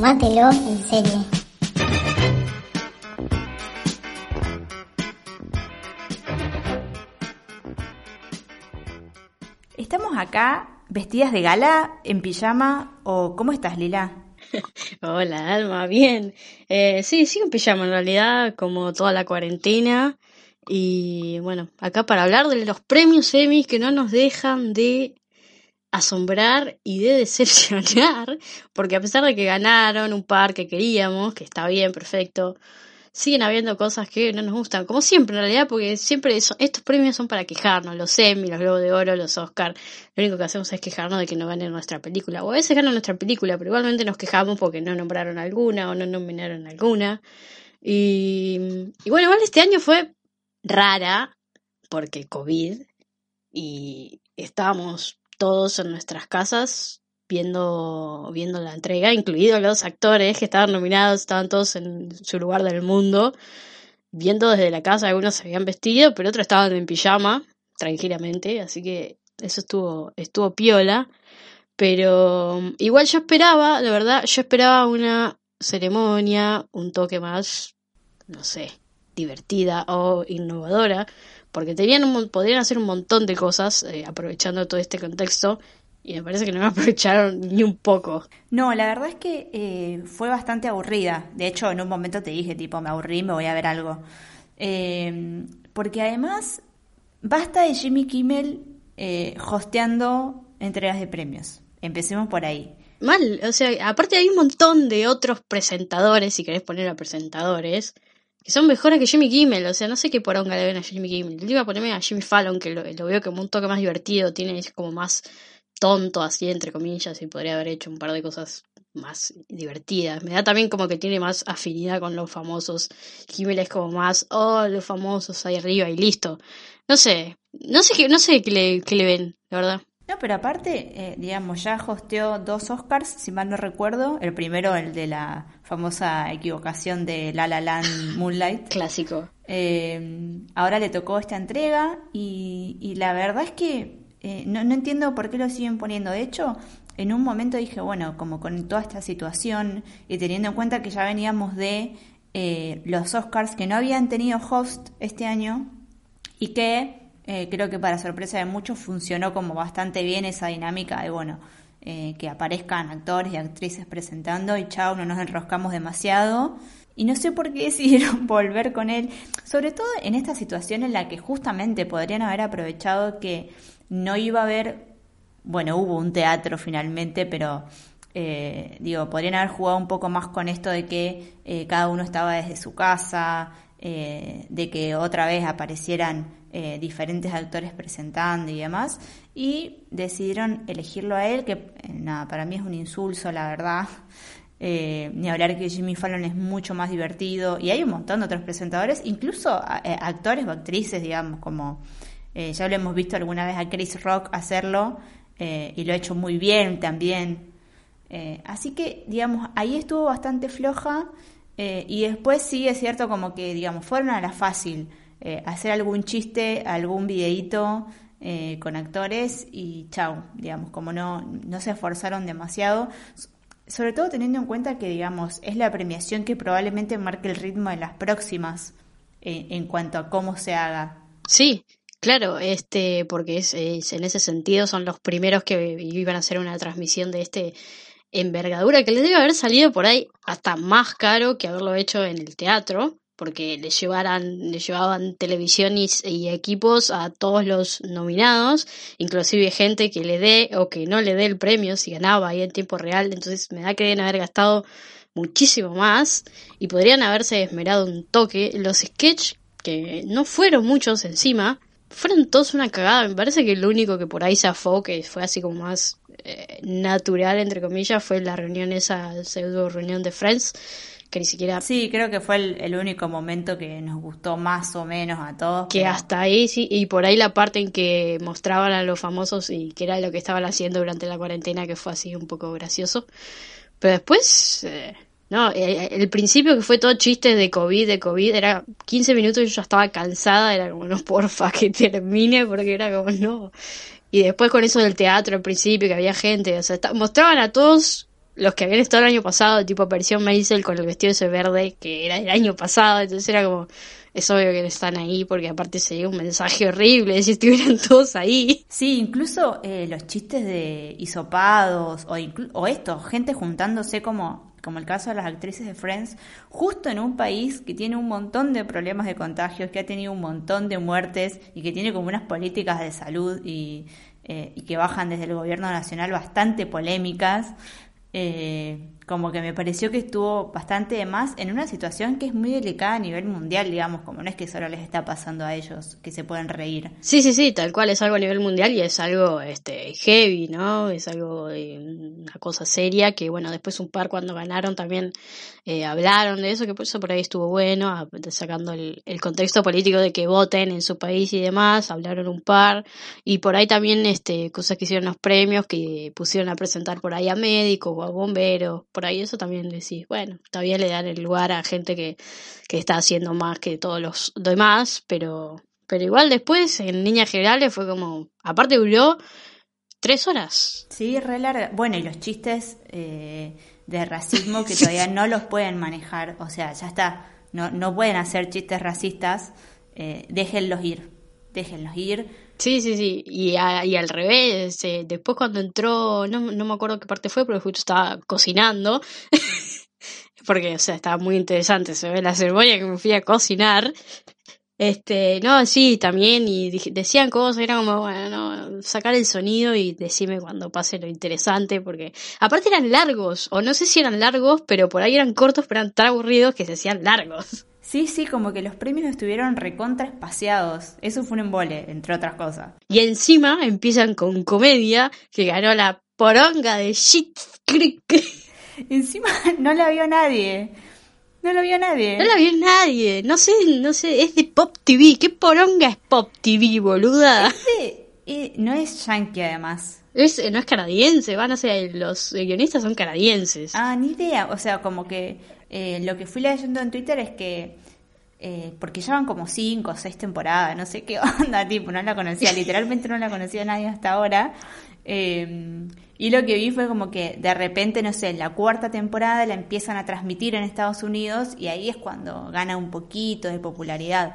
Tómatelo en serio. Estamos acá vestidas de gala, en pijama o ¿cómo estás, Lila? Hola, Alma, bien. Eh, sí, sí, en pijama en realidad, como toda la cuarentena. Y bueno, acá para hablar de los premios Emmy que no nos dejan de asombrar y de decepcionar, porque a pesar de que ganaron un par que queríamos, que está bien, perfecto, siguen habiendo cosas que no nos gustan, como siempre en realidad, porque siempre estos premios son para quejarnos, los Emmy, los Globos de Oro, los Oscar, lo único que hacemos es quejarnos de que no ganen nuestra película, o a veces ganan nuestra película, pero igualmente nos quejamos porque no nombraron alguna o no nominaron alguna. Y, y bueno, igual este año fue rara, porque COVID, y estábamos todos en nuestras casas viendo, viendo la entrega, incluidos los actores que estaban nominados, estaban todos en su lugar del mundo, viendo desde la casa, algunos se habían vestido, pero otros estaban en pijama, tranquilamente, así que eso estuvo, estuvo piola. Pero igual yo esperaba, la verdad, yo esperaba una ceremonia, un toque más, no sé, divertida o innovadora, porque tenían un, podrían hacer un montón de cosas eh, aprovechando todo este contexto y me parece que no me aprovecharon ni un poco. No, la verdad es que eh, fue bastante aburrida. De hecho, en un momento te dije, tipo, me aburrí, me voy a ver algo. Eh, porque además, basta de Jimmy Kimmel hosteando entregas de premios. Empecemos por ahí. Mal, o sea, aparte hay un montón de otros presentadores, si querés poner a presentadores, que son mejores que Jimmy Kimmel, o sea, no sé qué poronga le ven a Jimmy Kimmel. Le iba a ponerme a Jimmy Fallon, que lo, veo como un toque más divertido, tiene como más tonto, así entre comillas, y podría haber hecho un par de cosas más divertidas. Me da también como que tiene más afinidad con los famosos. Kimmel es como más, oh, los famosos ahí arriba y listo. No sé, no sé, no sé qué le, qué le ven, la verdad. No, pero aparte, eh, digamos, ya hosteó dos Oscars, si mal no recuerdo. El primero, el de la famosa equivocación de La La Land Moonlight. Clásico. Eh, ahora le tocó esta entrega y, la verdad es que eh, no, no, entiendo por qué lo siguen poniendo. De hecho, en un momento dije, bueno, como con toda esta situación y teniendo en cuenta que ya veníamos de los Oscars que no habían tenido host este año y que eh, creo que para sorpresa de muchos funcionó como bastante bien esa dinámica de, bueno, eh, que aparezcan actores y actrices presentando y chao, no nos enroscamos demasiado. Y no sé por qué decidieron volver con él, sobre todo en esta situación en la que justamente podrían haber aprovechado que no iba a haber, bueno, hubo un teatro finalmente, pero eh, digo, podrían haber jugado un poco más con esto de que cada uno estaba desde su casa, de que otra vez aparecieran eh, diferentes actores presentando y demás, y decidieron elegirlo a él, que eh, nada, para mí es un insulso, la verdad. Eh, ni hablar que Jimmy Fallon es mucho más divertido, y hay un montón de otros presentadores, incluso actores o actrices, digamos, como ya lo hemos visto alguna vez a Chris Rock hacerlo, y lo ha hecho muy bien también. así que, digamos, ahí estuvo bastante floja. y después sí es cierto como que, digamos, fueron a la fácil. Eh, hacer algún chiste, algún videíto eh, con actores y chau, digamos, como no, no se esforzaron demasiado, sobre todo teniendo en cuenta que, digamos, es la premiación que probablemente marque el ritmo de las próximas eh, en cuanto a cómo se haga. Sí, Claro, este, porque es, en ese sentido son los primeros que iban a hacer una transmisión de este envergadura que les debe haber salido por ahí hasta más caro que haberlo hecho en el teatro, porque le llevaran, le llevaban televisión y, equipos a todos los nominados, inclusive gente que le dé o que no le dé el premio si ganaba ahí en tiempo real, entonces me da que deben haber gastado muchísimo más y podrían haberse esmerado un toque. Los sketch, que no fueron muchos encima, fueron todos una cagada. Me parece que lo único que por ahí se afó, que fue así como más eh, natural, entre comillas, fue la reunión, esa pseudo reunión de Friends, que ni siquiera... Sí, creo que fue el, único momento que nos gustó más o menos a todos. Que hasta ahí sí, y por ahí la parte en que mostraban a los famosos y que era lo que estaban haciendo durante la cuarentena, que fue así un poco gracioso. Pero después... Eh, no, eh, el, principio que fue todo chistes de COVID, de COVID, era 15 minutos y yo ya estaba cansada, era como, no, porfa, que termine, porque era como, no. Y después con eso del teatro al principio, que había gente, o sea, mostraban a todos los que habían estado el año pasado, tipo apareció Maisel con el vestido ese verde que era del año pasado, entonces era como, es obvio que están ahí porque aparte se dio un mensaje horrible si estuvieran todos ahí. Sí, incluso eh, los chistes de hisopados o, o esto, gente juntándose como como el caso de las actrices de Friends, justo en un país que tiene un montón de problemas de contagios, que ha tenido un montón de muertes y que tiene como unas políticas de salud y, eh, y que bajan desde el gobierno nacional bastante polémicas. Eh, como que me pareció que estuvo bastante de más en una situación que es muy delicada a nivel mundial, digamos, como no es que solo les está pasando a ellos, que se pueden reír. Sí, sí, sí, tal cual es algo a nivel mundial y es algo este heavy, ¿no? Es algo de una cosa seria que bueno, después un par cuando ganaron también eh, hablaron de eso, que por eso por ahí estuvo bueno, sacando el, el contexto político de que voten en su país y demás, hablaron un par y por ahí también este cosas que hicieron los premios que pusieron a presentar por ahí a médicos o por ahí eso también decís, bueno, todavía le dan el lugar a gente que, que está haciendo más que todos los demás, pero, pero igual después en líneas generales fue como, aparte duró tres horas. Sí, re larga. Bueno, y los chistes eh, de racismo que todavía no los pueden manejar, o sea, ya está, no, no pueden hacer chistes racistas, eh, déjenlos ir, déjenlos ir Sí, sí, sí. Y, y al revés, eh, después cuando entró, no, no me acuerdo qué parte fue, pero justo estaba cocinando. porque, o sea, estaba muy interesante. Se ve la ceremonia que me fui a cocinar. Este, no, sí, también, y decían cosas, era como, bueno, sacar el sonido y decime cuando pase lo interesante, porque aparte eran largos, o no sé si eran largos, pero por ahí eran cortos, pero eran tan aburridos que se hacían largos. Sí, sí, como que los premios estuvieron recontra espaciados. Eso fue un embole, entre otras cosas. Y encima empiezan con comedia, que ganó la poronga de Shit Creek. encima no la vio nadie. No la vio nadie. No la vio nadie. No sé, no sé, es de Pop TV. ¿Qué poronga es Pop TV, boluda? Eh, no es yankee además. Es, no es canadiense, van a ser los guionistas son canadienses. Ah, ni idea. O sea, como que eh, lo que fui leyendo en Twitter es que, eh, porque ya van como cinco o seis temporadas, no sé qué onda, tipo, no la conocía, literalmente no la conocía nadie hasta ahora. Eh, y lo que vi fue como que de repente, no sé, la cuarta temporada la empiezan a transmitir en Estados Unidos y ahí es cuando gana un poquito de popularidad.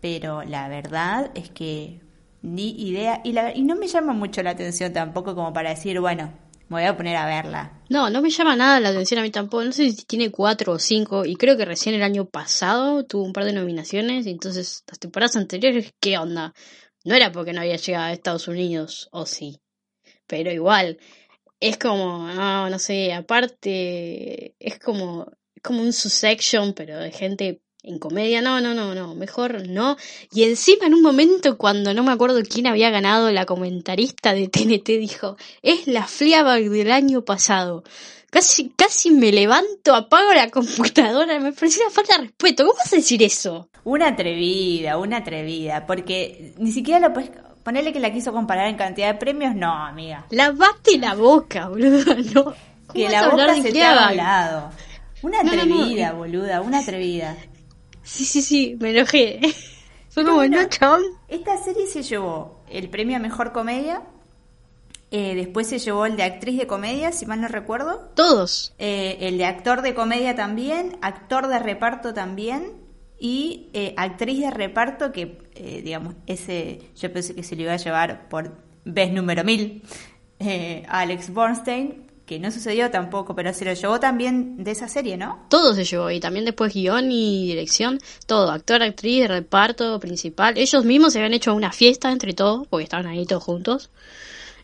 Pero la verdad es que ni idea, y, la, y no me llama mucho la atención tampoco como para decir, bueno, me voy a poner a verla. No, no me llama nada la atención a mí tampoco. No sé si tiene cuatro o cinco. Y creo que recién el año pasado tuvo un par de nominaciones. Entonces, las temporadas anteriores, ¿qué onda? No era porque no había llegado a Estados Unidos, o sí. Pero igual, es como, no, no sé, aparte, es como, como un succession, pero de gente en comedia, no, no, no, no, mejor no. Y encima en un momento cuando no me acuerdo quién había ganado, la comentarista de TNT dijo, es la Fleabag del año pasado. Casi, casi me levanto, apago la computadora, me pareció una falta de respeto. ¿Cómo vas a decir eso? Una atrevida, una atrevida, porque ni siquiera lo puedes... Ponerle que la quiso comparar en cantidad de premios, no, amiga. Lavate la boca, boludo, no. Que la boca se te ha. Una atrevida, boluda, una atrevida. Sí, sí, sí, me enojé. Fue como, no, Esta serie se llevó el premio a mejor comedia. Eh, después se llevó el de actriz de comedia, si mal no recuerdo. Todos. Eh, el de actor de comedia también, actor de reparto también y eh, actriz de reparto que, digamos, ese yo pensé que se lo iba a llevar por vez número mil, Alex Bornstein, que no sucedió tampoco, pero se lo llevó también de esa serie, ¿no? Todo se llevó, y también después guion y dirección, todo, actor, actriz, reparto principal. Ellos mismos se habían hecho una fiesta entre todos, porque estaban ahí todos juntos.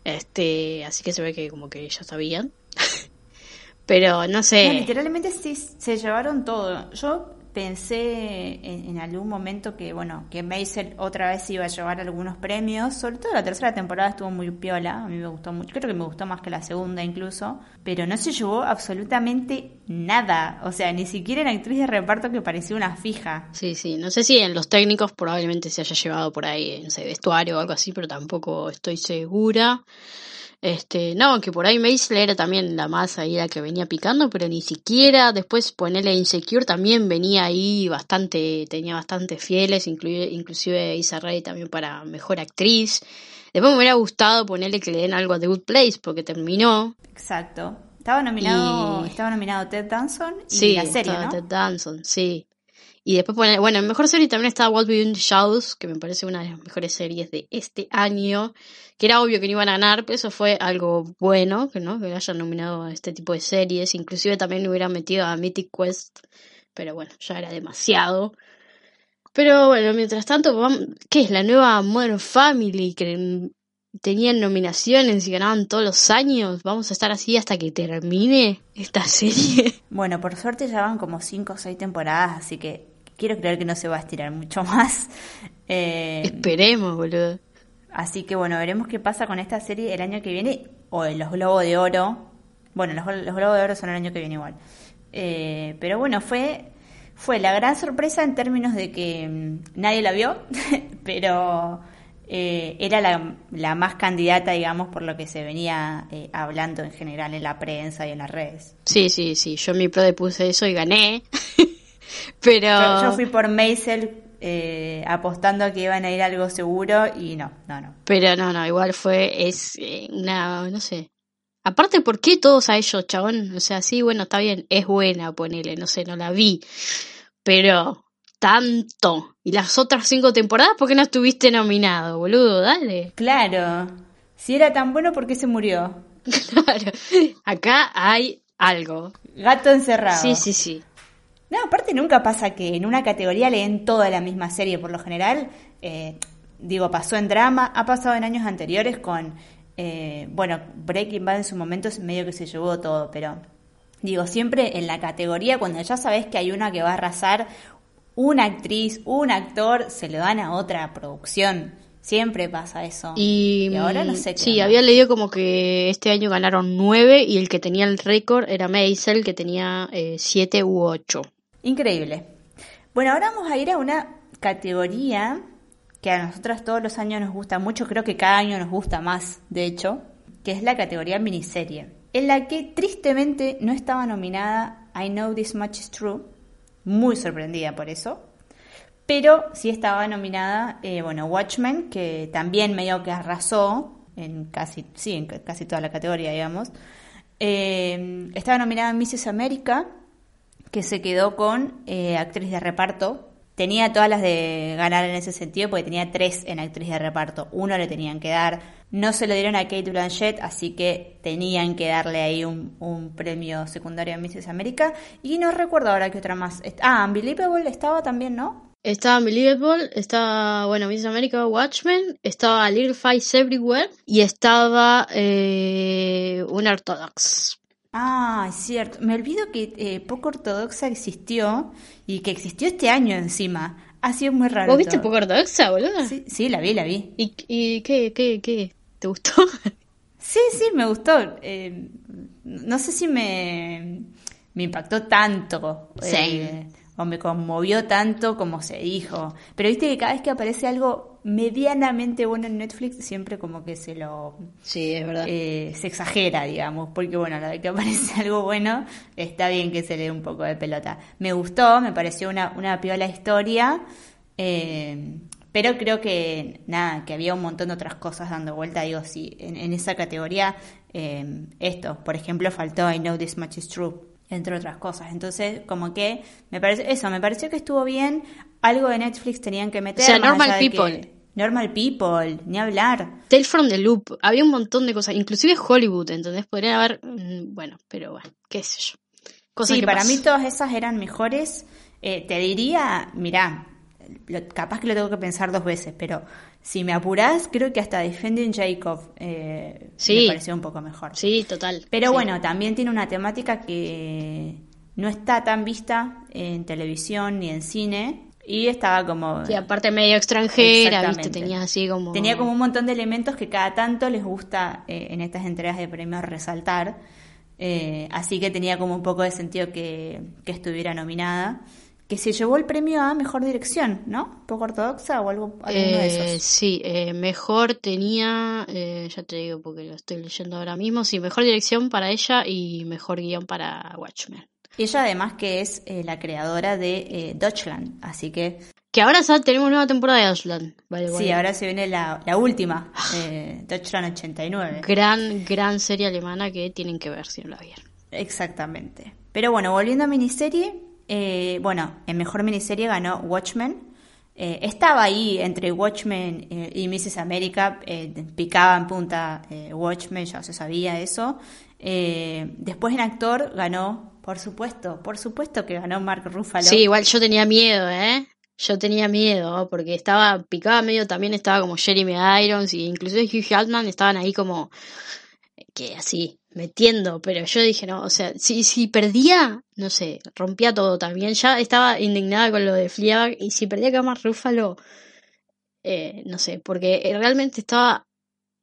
Este, así que se ve que como que ya sabían. pero no sé. literalmente sí se llevaron todo. Yo pensé en, algún momento que, bueno, que Maisel otra vez iba a llevar algunos premios, sobre todo la tercera temporada estuvo muy piola, a mí me gustó mucho, creo que me gustó más que la segunda incluso, pero no se llevó absolutamente nada, o sea, ni siquiera en actriz de reparto que parecía una fija. Sí, sí, no sé si en los técnicos probablemente se haya llevado por ahí, en ese vestuario o algo así, pero tampoco estoy segura. Este, no, que por ahí Maisel era también la más ahí la que venía picando, pero ni siquiera después ponerle Insecure también venía ahí bastante, tenía bastante fieles, inclusive, inclusive Isa Ray también para mejor actriz. Después me hubiera gustado ponerle que le den algo a The Good Place porque terminó. Exacto. Estaba nominado, estaba nominado Ted Danson y sí, la serie, estaba ¿no? Ted Danson, sí. Y después, pone- bueno, en mejor serie también estaba What Beyond the Shadows, que me parece una de las mejores series de este año, que era obvio que no iban a ganar, pero eso fue algo bueno, que no, que hayan nominado a este tipo de series, inclusive también hubieran metido a Mythic Quest, pero bueno, ya era demasiado. Pero bueno, mientras tanto, ¿qué es la nueva Modern Family? Que tenían nominaciones y ganaban todos los años. Vamos a estar así hasta que termine esta serie. Bueno, por suerte ya van como cinco o seis temporadas, así que quiero creer que no se va a estirar mucho más. Eh, Esperemos, boludo. así que bueno, veremos qué pasa con esta serie el año que viene o en los Globos de Oro. Bueno, los, los Globos de Oro son el año que viene igual. Eh, pero bueno, fue, fue la gran sorpresa en términos de que mm, nadie la vio, pero eh, era la, la más candidata, digamos, por lo que se venía eh, hablando en general en la prensa y en las redes. Sí, sí, sí. Yo en mi pro de puse eso y gané. Pero. Yo, yo fui por Maisel eh, apostando que iban a ir algo seguro y no, no, no. Pero no, no, igual fue. Es eh, una. No sé. Aparte, ¿por qué todos a ellos, chabón? O sea, sí, bueno, está bien. Es buena, ponele. No sé, no la vi. Pero. Tanto. Y las otras cinco temporadas, ¿por qué no estuviste nominado, boludo? Dale. Claro, si era tan bueno, ¿por qué se murió? Claro. Acá hay algo. Gato encerrado. Sí, sí, sí. No, aparte nunca pasa que en una categoría leen toda la misma serie, por lo general, eh, digo, pasó en drama, ha pasado en años anteriores con, eh, bueno, Breaking Bad en su momento es medio que se llevó todo, pero digo, siempre en la categoría, cuando ya sabes que hay una que va a arrasar, una actriz, un actor, se lo dan a otra producción. Siempre pasa eso. Y, ahora no sé qué Sí, onda. había leído como que este año ganaron nueve y el que tenía el récord era Maisel, que tenía eh, siete u ocho. Increíble. Bueno, ahora vamos a ir a una categoría que a nosotras todos los años nos gusta mucho, creo que cada año nos gusta más, de hecho, que es la categoría miniserie, en la que tristemente no estaba nominada I Know This Much Is True, muy sorprendida por eso, pero sí estaba nominada, eh, bueno, Watchmen, que también medio que arrasó en casi, sí, en ca- casi toda la categoría, digamos. Eh, estaba nominada Mrs. America, que se quedó con eh, actriz de reparto. Tenía todas las de ganar en ese sentido, porque tenía tres en actriz de reparto. Uno le tenían que dar. No se lo dieron a Kate Blanchett, así que tenían que darle ahí un, un premio secundario a Mrs. America. Y no recuerdo ahora qué otra más. Ah, Unbelievable estaba también, ¿no? Estaba Unbelievable, estaba, bueno, Miss America Watchmen, estaba Little Fights Everywhere y estaba eh, Unorthodox. Ah, es cierto. Me olvido que eh, Poco Ortodoxa existió y que existió este año encima. Ha sido muy raro. ¿Vos viste todo. poco ortodoxa, boludo? Sí, sí, la vi, la vi. ¿Y, y qué, qué, qué? ¿Te gustó? Sí, sí, me gustó. Eh, no sé si me, me impactó tanto eh, o me conmovió tanto como se dijo. Pero viste que cada vez que aparece algo medianamente bueno en Netflix, siempre como que se lo sí, es verdad. eh, se exagera, digamos, porque bueno, la vez que aparece algo bueno, está bien que se le dé un poco de pelota. Me gustó, me pareció una, una piola historia, eh, pero creo que nada, que había un montón de otras cosas dando vuelta, digo, sí, en, en esa categoría, eh, esto, por ejemplo, faltó I Know This Much Is True, entre otras cosas. Entonces, como que, me parece, eso, me pareció que estuvo bien, algo de Netflix tenían que meter. O sea, Normal que- People. Normal People, ni hablar. Tale from the Loop, había un montón de cosas, inclusive Hollywood, ¿entendés? Podrían haber, mm, bueno, pero bueno, qué sé yo. Cosas sí, que para mí todas esas eran mejores. Eh, te diría, mirá, lo- capaz que lo tengo que pensar dos veces, pero si me apurás, creo que hasta Defending Jacob eh, Sí. me pareció un poco mejor. Sí, total. Pero sí. bueno, también tiene una temática que no está tan vista en televisión ni en cine y estaba como... Sí, aparte medio extranjera, viste, tenías así como... Tenía como un montón de elementos que cada tanto les gusta eh, en estas entregas de premios resaltar. Eh, así que tenía como un poco de sentido que, que estuviera nominada. Que se llevó el premio a mejor dirección, ¿no? ¿Poco ortodoxa o algo alguno de Eh, esos? sí, eh, mejor tenía, eh, ya te digo porque lo estoy leyendo ahora mismo, sí, mejor dirección para ella y mejor guion para Watchmen. Ella además que es eh, la creadora de eh, Deutschland, así que Que ahora ya tenemos nueva temporada de Ausland. Vale, sí, ahora se viene la, la última, eh, Deutschland 89. Gran, gran serie alemana que tienen que ver si no la vieron. Exactamente. Pero bueno, volviendo a miniserie, eh, bueno, en mejor miniserie ganó Watchmen. Eh, estaba ahí entre Watchmen eh, y Mrs. America, picaba en punta Watchmen, ya se sabía eso. después en actor ganó, por supuesto, por supuesto que ganó Mark Ruffalo. Sí, igual yo tenía miedo, ¿eh? Yo tenía miedo, porque estaba, picaba medio, también estaba como Jeremy Irons, y incluso Hugh Jackman estaban ahí como, que así, metiendo, pero yo dije, no, o sea, si, si perdía, no sé, rompía todo también. Ya estaba indignada con lo de Fleabag y si perdía Camar Rúfalo, eh, no sé, porque realmente estaba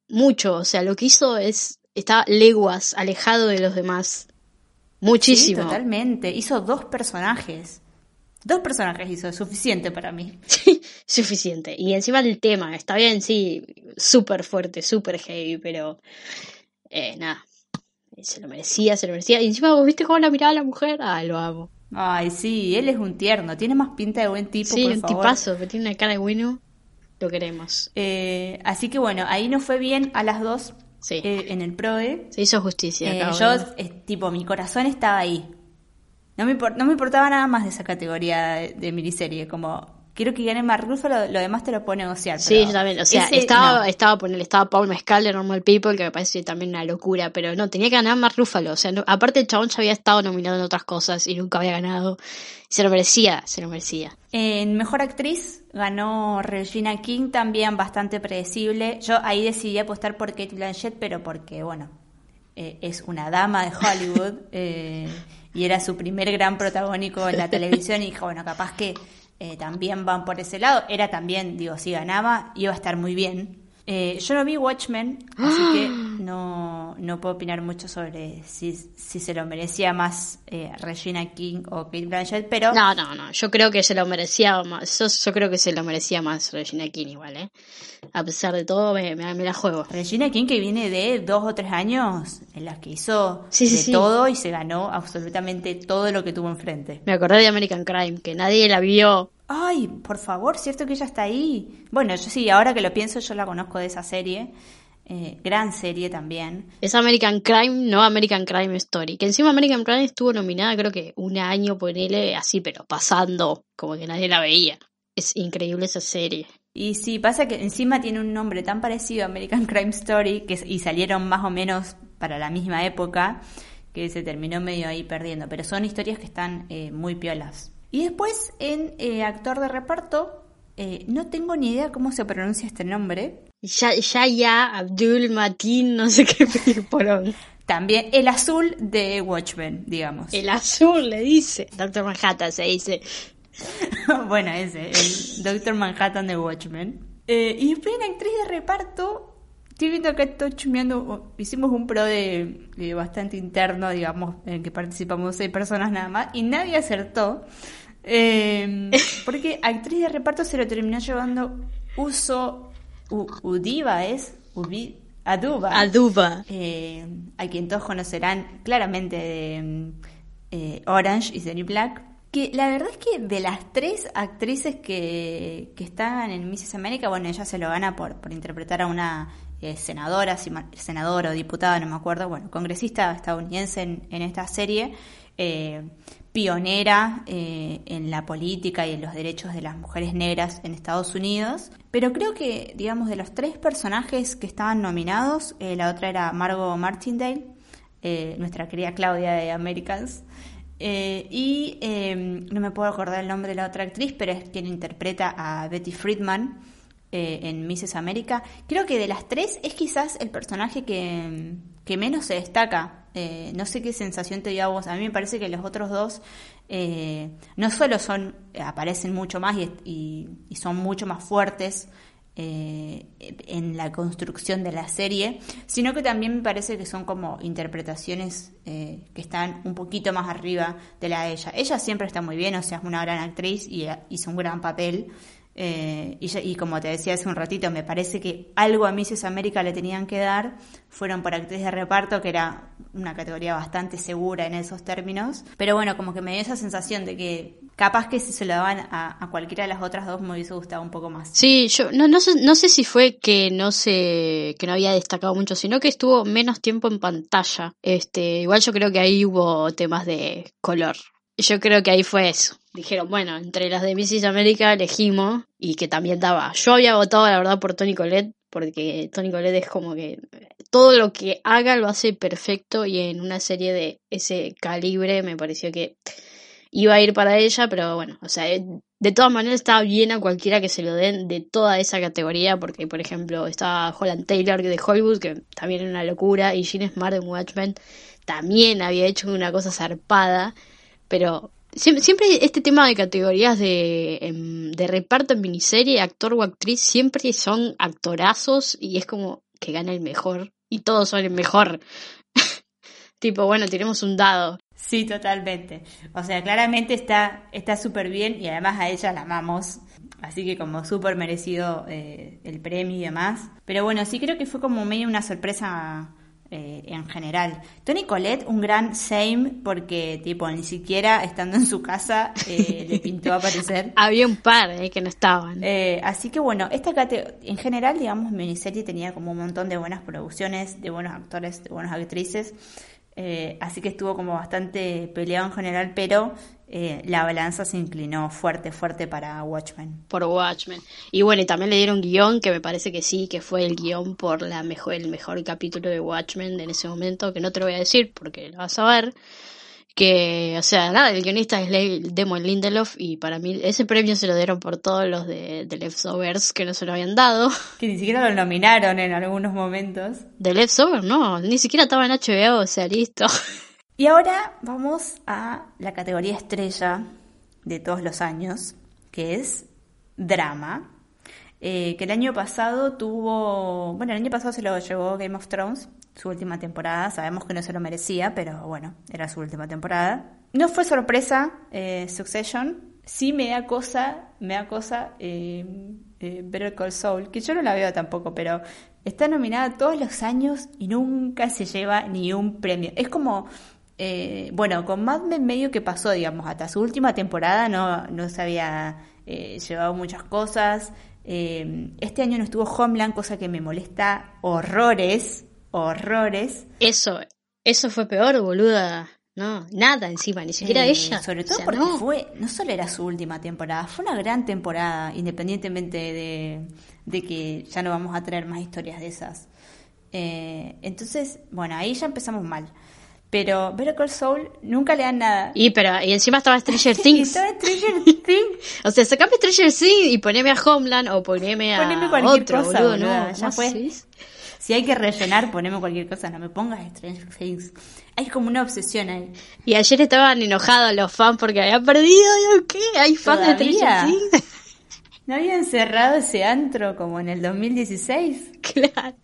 mucho, o sea, lo que hizo es, estaba leguas alejado de los demás. Muchísimo. Sí, totalmente. Hizo dos personajes. Dos personajes hizo, suficiente para mí. Sí, suficiente. Y encima el tema, está bien, sí, súper fuerte, súper heavy, pero eh, nada, se lo merecía, se lo merecía. Y encima, ¿vos viste cómo la miraba la mujer? Ay, lo amo. Ay, sí, él es un tierno, tiene más pinta de buen tipo. Sí, un tipazo, que tiene una cara de bueno, lo queremos. Eh, así que bueno, ahí nos fue bien a las dos sí. Eh, en el PROE. Se hizo justicia. Eh, yo, tipo, mi corazón estaba ahí. No me, no me importaba nada más de esa categoría de, de miniserie, como quiero que gane Mark Ruffalo, lo, demás te lo a negociar. Sí, yo también. O sea, estaba, estaba, estaba Paul Mescal de Normal People, que me parece también una locura, pero no, tenía que ganar Mark Ruffalo. O sea, aparte el chabón ya había estado nominado en otras cosas y nunca había ganado. Se lo merecía, se lo merecía. En Mejor Actriz ganó Regina King, también bastante predecible. Yo ahí decidí apostar por Kate Blanchett, pero porque, bueno, eh, es una dama de Hollywood eh, y era su primer gran protagónico en la televisión y dijo, bueno, capaz que eh, también van por ese lado. Era también, digo, si ganaba, iba a estar muy bien. Eh, yo no vi Watchmen, así que no, no puedo opinar mucho sobre si, si se lo merecía más eh, Regina King o Kate Blanchett, pero... No, no, no, yo creo que se lo merecía más, yo, creo que se lo merecía más Regina King igual, ¿eh? A pesar de todo, me, me, la juego. Regina King que viene de dos o tres años en las que hizo de todo y se ganó absolutamente todo lo que tuvo enfrente. Me acordé de American Crime, que nadie la vio Ay, por favor, cierto que ella está ahí. Bueno, yo sí, ahora que lo pienso, yo la conozco de esa serie. Eh, gran serie también. Es American Crime, no American Crime Story. Que encima American Crime estuvo nominada creo que un año por él así, pero pasando, como que nadie la veía. Es increíble esa serie. Y sí, pasa que encima tiene un nombre tan parecido a American Crime Story que, y salieron más o menos para la misma época que se terminó medio ahí perdiendo. Pero son historias que están eh, muy piolas. Y después en eh, actor de reparto, eh, no tengo ni idea cómo se pronuncia este nombre. Ya, ya, ya, Abdul Matin, no sé qué porón. También el azul de Watchmen, digamos. El azul le dice. Doctor Manhattan se dice. bueno, ese, el Doctor Manhattan de Watchmen. Eh, y después en actriz de reparto, estoy viendo acá, estoy chumeando, hicimos un pro de, bastante interno, digamos, en que participamos seis personas nada más, y nadie acertó. Eh, porque actriz de reparto se lo terminó llevando Uso Udiva, ¿es? Aduba. Aduba. Eh, a quien todos conocerán claramente de eh, Orange y New Black. Que la verdad es que de las tres actrices que, que están en Mrs. América, bueno, ella se lo gana por, por interpretar a una eh, senadora, senadora o diputada, no me acuerdo, bueno, congresista estadounidense en, en esta serie. Eh, pionera eh, en la política y en los derechos de las mujeres negras en Estados Unidos. Pero creo que, digamos, de los tres personajes que estaban nominados, eh, la otra era Margot Martindale, nuestra querida Claudia de Americans. y no me puedo acordar el nombre de la otra actriz, pero es quien interpreta a Betty Friedman en Mrs. América. Creo que de las tres es quizás el personaje que menos se destaca eh, no sé qué sensación te dio a vos. A mí me parece que los otros dos eh, no solo son, aparecen mucho más y, son mucho más fuertes eh, en la construcción de la serie, sino que también me parece que son como interpretaciones que están un poquito más arriba de la de ella. Ella siempre está muy bien, o sea, es una gran actriz y hizo un gran papel. Eh, y, como te decía hace un ratito, me parece que algo a Mrs. América le tenían que dar. Fueron por actriz de reparto, que era una categoría bastante segura en esos términos. Pero bueno, como que me dio esa sensación de que capaz que si se lo daban a, cualquiera de las otras dos me hubiese gustado un poco más. Sí, yo no, no, sé, no sé si fue que no se, que no había destacado mucho, sino que estuvo menos tiempo en pantalla. Este, igual yo creo que ahí hubo temas de color. Yo creo que ahí fue eso dijeron, bueno, entre las de Mrs. América elegimos y que también daba. Yo había votado, la verdad, por Tony Colette, porque Tony Colette es como que todo lo que haga lo hace perfecto y en una serie de ese calibre me pareció que iba a ir para ella, pero bueno, o sea, de todas maneras estaba bien a cualquiera que se lo den de toda esa categoría, porque por ejemplo estaba Holland Taylor de Hollywood, que también era una locura, y Gene Smart de Watchmen también había hecho una cosa zarpada, pero Siempre, este tema de categorías de, em, de reparto en miniserie, actor o actriz, siempre son actorazos y es como que gana el mejor. Y todos son el mejor. tipo, bueno, tenemos un dado. Sí, totalmente. O sea, claramente está súper bien y además a ella la amamos. Así que como súper merecido eh, el premio y demás. Pero bueno, sí creo que fue como medio una sorpresa eh, en general. Tony Colette, un gran same, porque tipo, ni siquiera estando en su casa eh, le pintó aparecer. Había un par eh, que no estaban. así que bueno, esta en general, digamos, miniserie tenía como un montón de buenas producciones, de buenos actores, de buenas actrices. Eh, así que estuvo como bastante peleado en general, pero eh, la balanza se inclinó fuerte, fuerte para Watchmen. Por Watchmen. Y bueno, y también le dieron guion, que me parece que sí, que fue el guion por la mejor, el mejor capítulo de Watchmen en ese momento, que no te lo voy a decir porque lo vas a ver que, o sea, nada, el guionista es Demon Lindelof y para mí ese premio se lo dieron por todos los de, de Leftovers que no se lo habían dado. Que ni siquiera lo nominaron en algunos momentos. De Leftovers, no, ni siquiera estaba en HBO, o sea, listo. Y ahora vamos a la categoría estrella de todos los años, que es drama. Eh, que el año pasado tuvo, bueno, el año pasado se lo llevó Game of Thrones, su última temporada. Sabemos que no se lo merecía, pero bueno, era su última temporada. No fue sorpresa eh, Succession. Sí me da cosa, me da cosa eh, eh, Better Call que yo no la veo tampoco, pero está nominada todos los años y nunca se lleva ni un premio. Es como, bueno, con Mad Men medio que pasó, digamos, hasta su última temporada no, no se había llevado muchas cosas. este año no estuvo Homeland, cosa que me molesta horrores, horrores. Eso, eso fue peor, boluda. No, nada encima, ni siquiera eh, ella. Sobre todo porque no. fue, no solo era su última temporada, fue una gran temporada, independientemente de, de que ya no vamos a traer más historias de esas. Eh, entonces, bueno, ahí ya empezamos mal. Pero Better Call Soul nunca le dan nada. Y pero y encima estaba Stranger Things. estaba Stranger Things. o sea, sacame Stranger Things y poneme a Homeland o poneme a poneme cualquier otro, cosa, boludo, no, ya fue. Si hay que rellenar, ponemos cualquier cosa, no me pongas Stranger Things. Hay como una obsesión ahí. Y ayer estaban enojados los fans porque habían perdido, ¿qué? ¿Hay fans de Stranger Things? ¿No habían cerrado ese antro como en el 2016? Claro.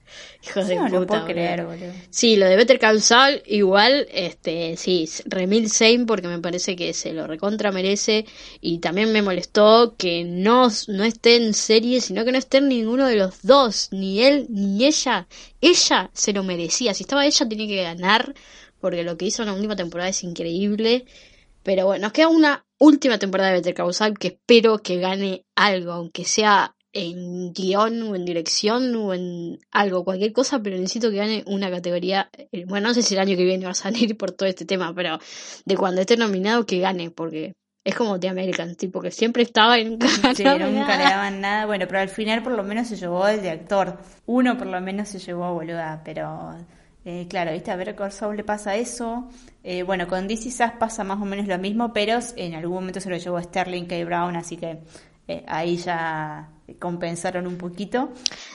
Hijos de no, puedo creer, boludo. Sí, lo de Better Call Saul, igual, este, sí, remil same porque me parece que se lo recontra merece y también me molestó que no, no esté en serie, sino que no esté en ninguno de los dos, ni él ni ella. Ella se lo merecía, si estaba ella tenía que ganar porque lo que hizo en la última temporada es increíble. Pero bueno, nos queda una última temporada de Better Call Saul que espero que gane algo, aunque sea en guion o en dirección o en algo, cualquier cosa, pero necesito que gane una categoría. Eh, bueno, no sé si el año que viene va a salir por todo este tema, pero de cuando esté nominado que gane, porque es como The American, tipo que siempre estaba y nunca sí, nunca le daban nada. Bueno, pero al final por lo menos se llevó el de actor. Uno por lo menos se llevó, boluda, pero eh, claro, viste, a ver Saul le pasa eso. Eh, bueno, con DC Sass pasa más o menos lo mismo, pero en algún momento se lo llevó Sterling K. Brown, así que eh, ahí ya compensaron un poquito.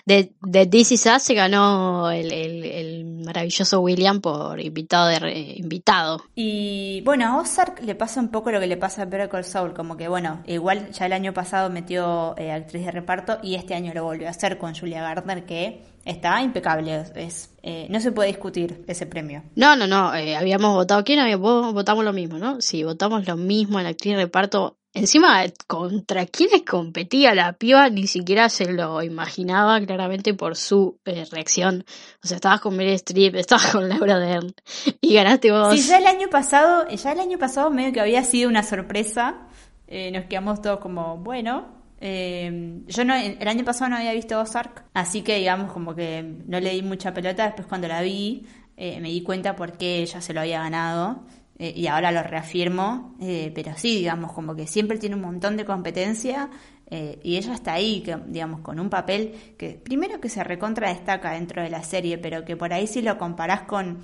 De, de DC Sass se ganó el, el, maravilloso William por invitado de invitado. Y bueno, a Ozark le pasa un poco lo que le pasa a Better Saul, como que bueno, igual ya el año pasado metió actriz de reparto y este año lo volvió a hacer con Julia Gardner, que está impecable. Es, eh, no se puede discutir ese premio. No, no, no. Eh, habíamos votado. ¿Quién había? Votamos lo mismo, ¿no? Sí, votamos lo mismo en la actriz de reparto. Encima, contra quienes competía la piba, ni siquiera se lo imaginaba claramente por su eh, reacción. O sea, estabas con Meryl Streep, estabas con Laura Dern y ganaste vos. Sí, ya el año pasado, ya el año pasado medio que había sido una sorpresa. Eh, nos quedamos todos como, bueno. Eh, yo no, el año pasado no había visto Ozark, así que digamos como que no le di mucha pelota. Después cuando la vi, me di cuenta por qué ella se lo había ganado. Eh, y ahora lo reafirmo, eh, pero sí, digamos, como que siempre tiene un montón de competencia eh, y ella está ahí, que, digamos, con un papel que primero que se recontra destaca dentro de la serie, pero que por ahí si lo comparás con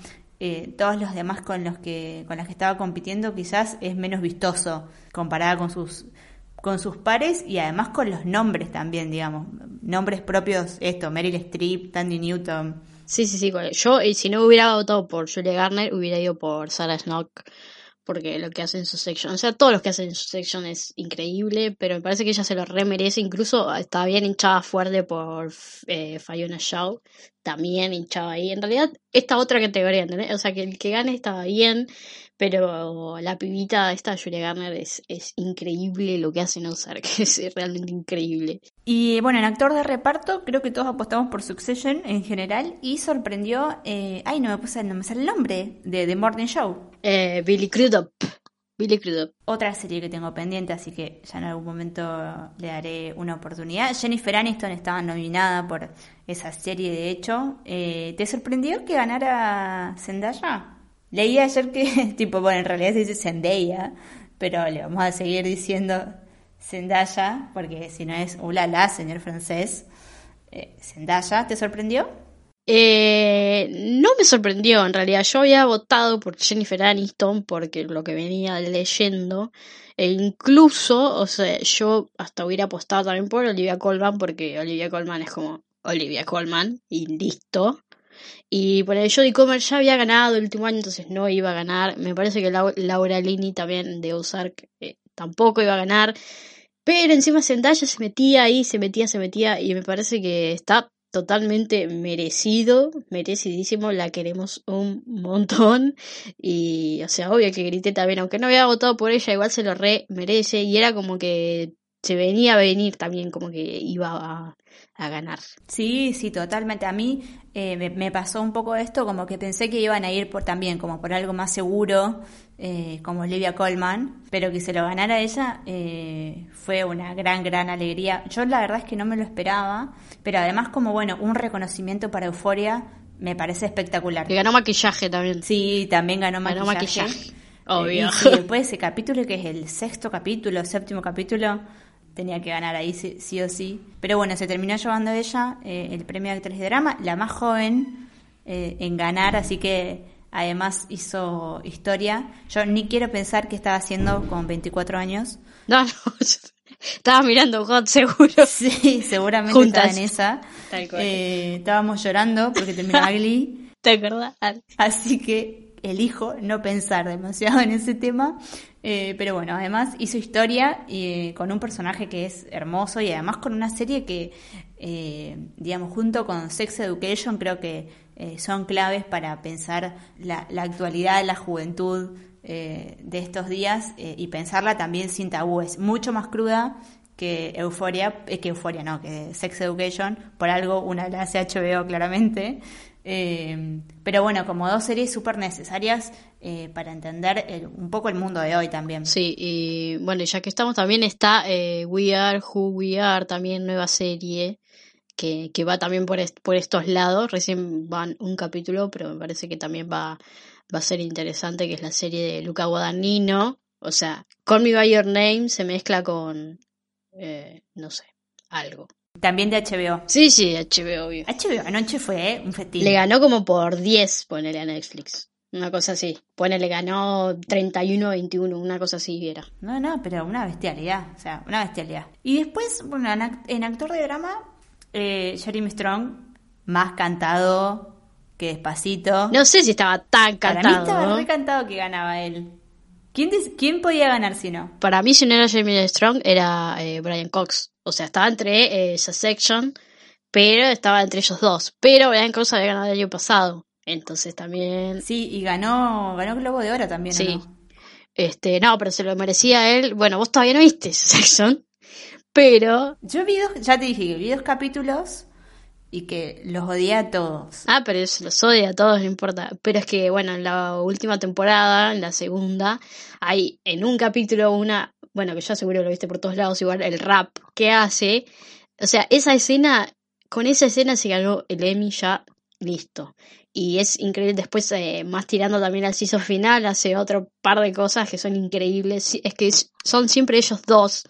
todos los demás con los que con las que estaba compitiendo, quizás es menos vistoso comparada con sus con sus pares y además con los nombres también, digamos, nombres propios, esto, Meryl Streep, Tandy Newton, Sí, sí, sí. Yo, y si no hubiera votado por Julia Garner, hubiera ido por Sarah Snook. Porque lo que hace en su sección, o sea, todos los que hacen en su sección es increíble, pero me parece que ella se lo remerece. Incluso está bien hinchada fuerte por eh, Fiona Shaw, también hinchada ahí. En realidad, esta otra categoría, ¿entendés? O sea, que el que gane estaba bien, pero la pibita esta, Julia Garner, es, es increíble lo que hace en Ozark, es realmente increíble. Y bueno, en actor de reparto, creo que todos apostamos por Succession en general y sorprendió, eh, ay, no me puse, no me sale el nombre, de The Morning Show. Eh, Billy Crudup. Billy Crudup. Otra serie que tengo pendiente, así que ya en algún momento le daré una oportunidad. Jennifer Aniston estaba nominada por esa serie, de hecho. Eh, ¿Te sorprendió que ganara Zendaya? Leí ayer que, tipo, bueno, en realidad se dice Zendaya, pero le vamos a seguir diciendo Zendaya, porque si no es ulala, señor francés. Eh, Zendaya, ¿te sorprendió? Eh, no me sorprendió, en realidad. Yo había votado por Jennifer Aniston porque lo que venía leyendo. E incluso, o sea, yo hasta hubiera apostado también por Olivia Colman porque Olivia Colman es como Olivia Colman y listo. Y por el Jodie Comer ya había ganado el último año, entonces no iba a ganar. Me parece que Laura Lini también de Ozark eh, tampoco iba a ganar. Pero encima Zendaya se metía ahí, se metía, se metía. Y me parece que está totalmente merecido, merecidísimo. La queremos un montón. Y, o sea, obvio que grité también. Aunque no había votado por ella, igual se lo re merece. Y era como que se venía a venir también, como que iba a, a ganar. Sí, sí, totalmente. A mí eh, me, pasó un poco esto, como que pensé que iban a ir por también, como por algo más seguro, eh, como Olivia Colman, pero que se lo ganara ella eh, fue una gran, gran alegría. Yo la verdad es que no me lo esperaba, pero además como, bueno, un reconocimiento para Euforia me parece espectacular. Que ganó maquillaje también. Sí, también ganó maquillaje. Ganó maquillaje. Obvio. y después ese capítulo, que es el sexto capítulo, séptimo capítulo, tenía que ganar ahí sí, o sí. Pero bueno, se terminó llevando ella eh, el premio de actriz de drama, la más joven eh, en ganar, así que además hizo historia. Yo ni quiero pensar qué estaba haciendo con 24 años. No, no, estaba mirando God seguro. Sí, seguramente estaba en esa. Eh, estábamos llorando porque terminaba Glee. ¿Te acordás? Así que elijo no pensar demasiado en ese tema. Eh, pero bueno, además hizo historia y, con un personaje que es hermoso y además con una serie que, eh, digamos, junto con Sex Education creo que eh, son claves para pensar la, actualidad de la juventud de estos días y pensarla también sin tabúes, mucho más cruda que Euforia, que Euforia no, que Sex Education, por algo una de las HBO claramente, eh, pero bueno, como dos series súper necesarias eh, para entender un poco el mundo de hoy también. Sí, y bueno, ya que estamos también está eh, We Are Who We Are, también nueva serie. Que, que va también por, por estos lados, recién van un capítulo, pero me parece que también va, va a ser interesante, que es la serie de Luca Guadagnino, o sea, Call Me By Your Name se mezcla con, no sé, algo. También de HBO. Sí, sí, HBO, obvio. HBO anoche fue ¿eh? un festín. Le ganó como por 10, ponele a Netflix. Una cosa así. Ponele, ganó 31-21, una cosa así era. No, no, pero una bestialidad. O sea, una bestialidad. Y después, bueno, en actor de drama, eh, Jeremy Strong, más cantado que despacito. No sé si estaba tan cantado. Para mí estaba re cantado que ganaba él. ¿Quién, ¿Quién podía ganar si no? Para mí, si no era Jeremy Strong, era eh, Brian Cox. O sea, estaba entre esa section, pero estaba entre ellos dos. Pero Brian Cox había ganado el año pasado. Entonces también. Sí, y ganó, ganó Globo de Oro también. Sí. Este, no, pero se lo merecía él. Bueno, vos todavía no viste Succession, pero... Yo vi dos, ya te dije, vi dos capítulos y que los odié a todos. Ah, pero los odia a todos, no importa. Pero es que, bueno, en la última temporada, en la segunda, hay en un capítulo una, bueno, que yo seguro lo viste por todos lados, igual el rap que hace. O sea, esa escena, con esa escena se ganó el Emmy ya listo. Y es increíble, después eh, más tirando también al CISO final, hace otro par de cosas que son increíbles. Es que son siempre ellos dos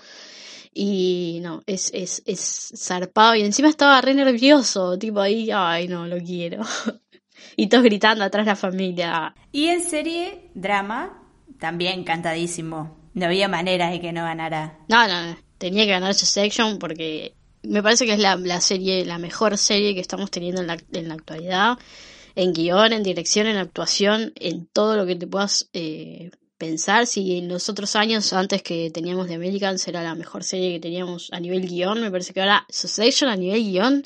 y no, es, es, es zarpado. Y encima estaba re nervioso, tipo ahí, ay, no, lo quiero. y todos gritando atrás la familia. Y en serie, drama, también cantadísimo. No había manera de que no ganara. No, no, tenía que ganar ese section porque me parece que es la, serie, la mejor serie que estamos teniendo en la, en la actualidad. En guion, en dirección, en actuación, en todo lo que te puedas eh, pensar si en los otros años antes que teníamos de Americans era la mejor serie que teníamos a nivel guion, me parece que ahora Succession a nivel guion,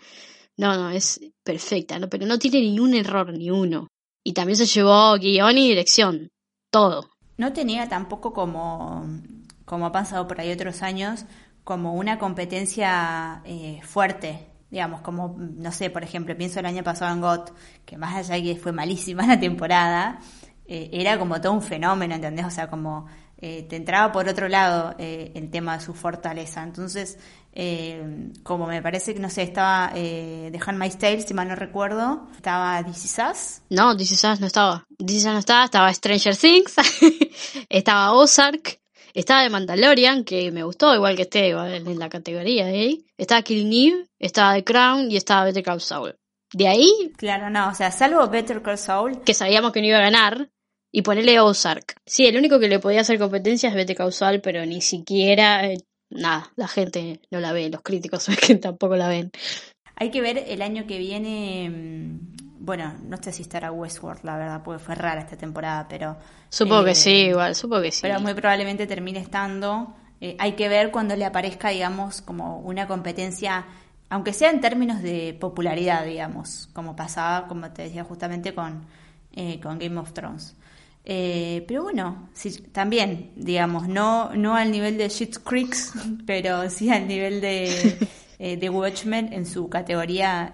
no, no, es perfecta, ¿no? pero no tiene ni un error, ni uno. Y también se llevó guion y dirección, todo. No tenía tampoco como, como ha pasado por ahí otros años, como una competencia eh, fuerte, digamos, como, no sé, por ejemplo, pienso el año pasado en GOT, que más allá de que fue malísima la temporada, eh, era como todo un fenómeno, ¿entendés? O sea, como eh, te entraba por otro lado eh, el tema de su fortaleza. Entonces, como me parece que, no sé, estaba The Handmaid's Tale, si mal no recuerdo, estaba This Is Us. No, This Is Us no estaba. This Is Us no estaba, estaba Stranger Things, estaba Ozark, estaba The Mandalorian, que me gustó, igual que esté en la categoría, ¿eh? Estaba Killing Eve, estaba The Crown y estaba Better Call Saul. De ahí. Claro, no, o sea, salvo Better Call Saul. Que sabíamos que no iba a ganar. Y ponerle Ozark. Sí, el único que le podía hacer competencia es Better Call Saul, pero ni siquiera. Eh, nada, la gente no la ve, los críticos que tampoco la ven. Hay que ver el año que viene. Mm, bueno, no sé si estará Westworld, la verdad, porque fue rara esta temporada, pero. Supongo que eh, sí, igual, supongo que sí. Pero muy probablemente termine estando. Eh, hay que ver cuando le aparezca, digamos, como una competencia aunque sea en términos de popularidad, digamos, como pasaba, como te decía justamente con, eh, con Game of Thrones. Eh, pero bueno, sí, también, digamos, no, no al nivel de Shit Creeks, pero sí al nivel de, eh, de Watchmen en su categoría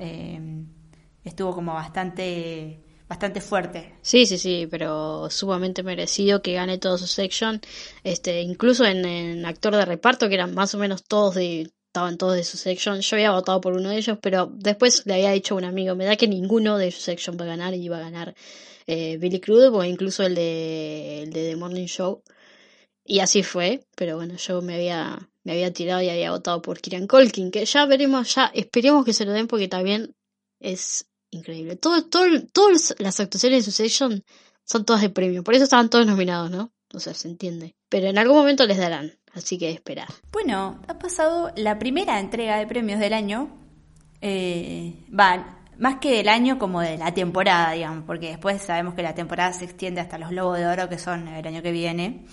estuvo como bastante bastante fuerte. Sí, sí, sí, pero sumamente merecido que gane todo su section. Este, incluso en, en, actor de reparto, que eran más o menos todos de estaban todos de su section. Yo había votado por uno de ellos, pero después le había dicho a un amigo, me da que ninguno de su section va a ganar y iba a ganar eh, Billy Crudup o incluso el de, el de The Morning Show. Y así fue, pero bueno, yo me había, me había tirado y había votado por Kieran Colkin, que ya veremos, ya esperemos que se lo den porque también es increíble. Todo, todo, todas las actuaciones de su section son todas de premio, por eso estaban todos nominados, ¿no? O sea, se entiende. Pero en algún momento les darán. Así que esperar. Bueno, ha pasado la primera entrega de premios del año. Eh, va, más que del año, como de la temporada, digamos, porque después sabemos que la temporada se extiende hasta los Lobos de Oro, que son el año que viene,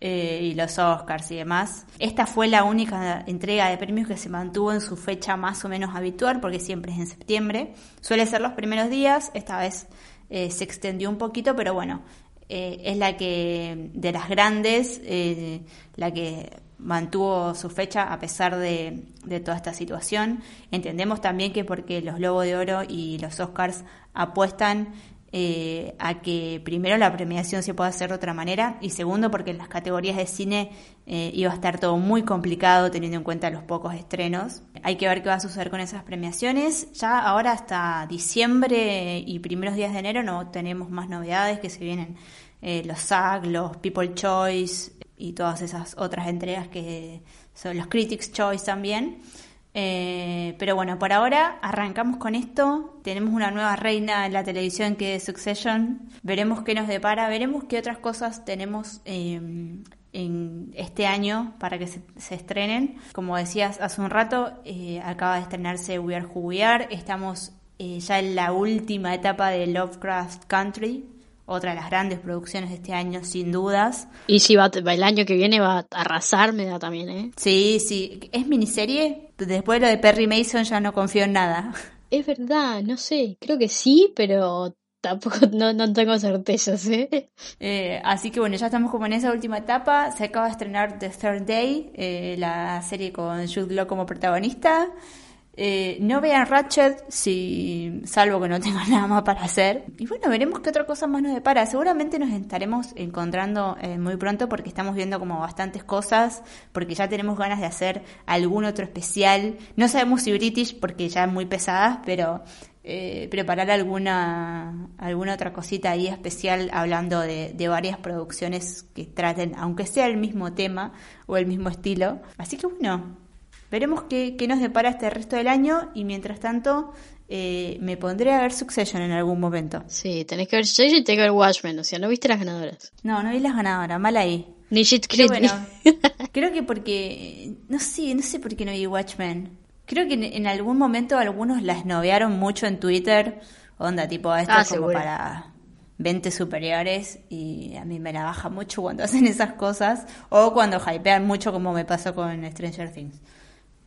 eh, y los Oscars y demás. Esta fue la única entrega de premios que se mantuvo en su fecha más o menos habitual, porque siempre es en septiembre. Suele ser los primeros días, esta vez eh, se extendió un poquito, pero bueno, eh, es la que, de las grandes, eh, la que mantuvo su fecha a pesar de, toda esta situación. Entendemos también que porque los Globos de Oro y los Oscars apuestan eh, a que primero la premiación se pueda hacer de otra manera y segundo porque en las categorías de cine iba a estar todo muy complicado teniendo en cuenta los pocos estrenos. Hay que ver qué va a suceder con esas premiaciones. Ya ahora hasta diciembre y primeros días de enero no tenemos más novedades que se vienen eh, los SAG, los People Choice y todas esas otras entregas que son los Critics Choice también. Eh, pero bueno, por ahora arrancamos con esto. Tenemos una nueva reina en la televisión que es Succession. Veremos qué nos depara, veremos qué otras cosas tenemos em, en este año para que se, estrenen. Como decías hace un rato, eh, acaba de estrenarse We Are Who We Are. Estamos ya en la última etapa de Lovecraft Country, otra de las grandes producciones de este año, sin dudas. Y si va, el año que viene va a arrasar, me da también, ¿eh? Sí, sí. ¿Es miniserie? Después de lo de Perry Mason ya no confío en nada. Es verdad, no sé. Creo que sí, pero tampoco no, no tengo certezas, ¿eh? ¿eh? Así que bueno, ya estamos como en esa última etapa. Se acaba de estrenar The Third Day, eh, la serie con Jude Law como protagonista. Eh, no vean Ratchet, si, salvo que no tengan nada más para hacer. Y bueno, veremos qué otra cosa más nos depara. Seguramente nos estaremos encontrando eh, muy pronto porque estamos viendo como bastantes cosas, porque ya tenemos ganas de hacer algún otro especial. No sabemos si British porque ya es muy pesadas, pero eh, preparar alguna, alguna otra cosita ahí especial hablando de, de varias producciones que traten, aunque sea el mismo tema o el mismo estilo. Así que bueno, Veremos qué, qué, nos depara este resto del año y mientras tanto eh, me pondré a ver Succession en algún momento. Sí, tenés que ver Succession y tenés que ver Watchmen, o sea, no viste las ganadoras. No, no vi las ganadoras, mal ahí. Ni shit bueno, creo que porque, no sé, no sé por qué no vi Watchmen. Creo que en, en algún momento algunos las novearon mucho en Twitter, onda tipo, esto Ah, como seguro. para 20 superiores y a mí me la baja mucho cuando hacen esas cosas o cuando hypean mucho como me pasó con Stranger Things.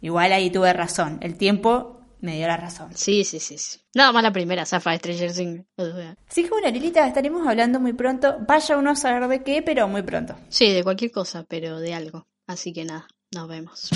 Igual ahí tuve razón, el tiempo me dio la razón. Sí, sí, sí. sí. Nada más la primera, Zafa de Stranger Things. Así que bueno, Lilita, estaremos hablando muy pronto. Vaya uno a saber de qué, pero muy pronto. Sí, de cualquier cosa, pero de algo. Así que nada, nos vemos.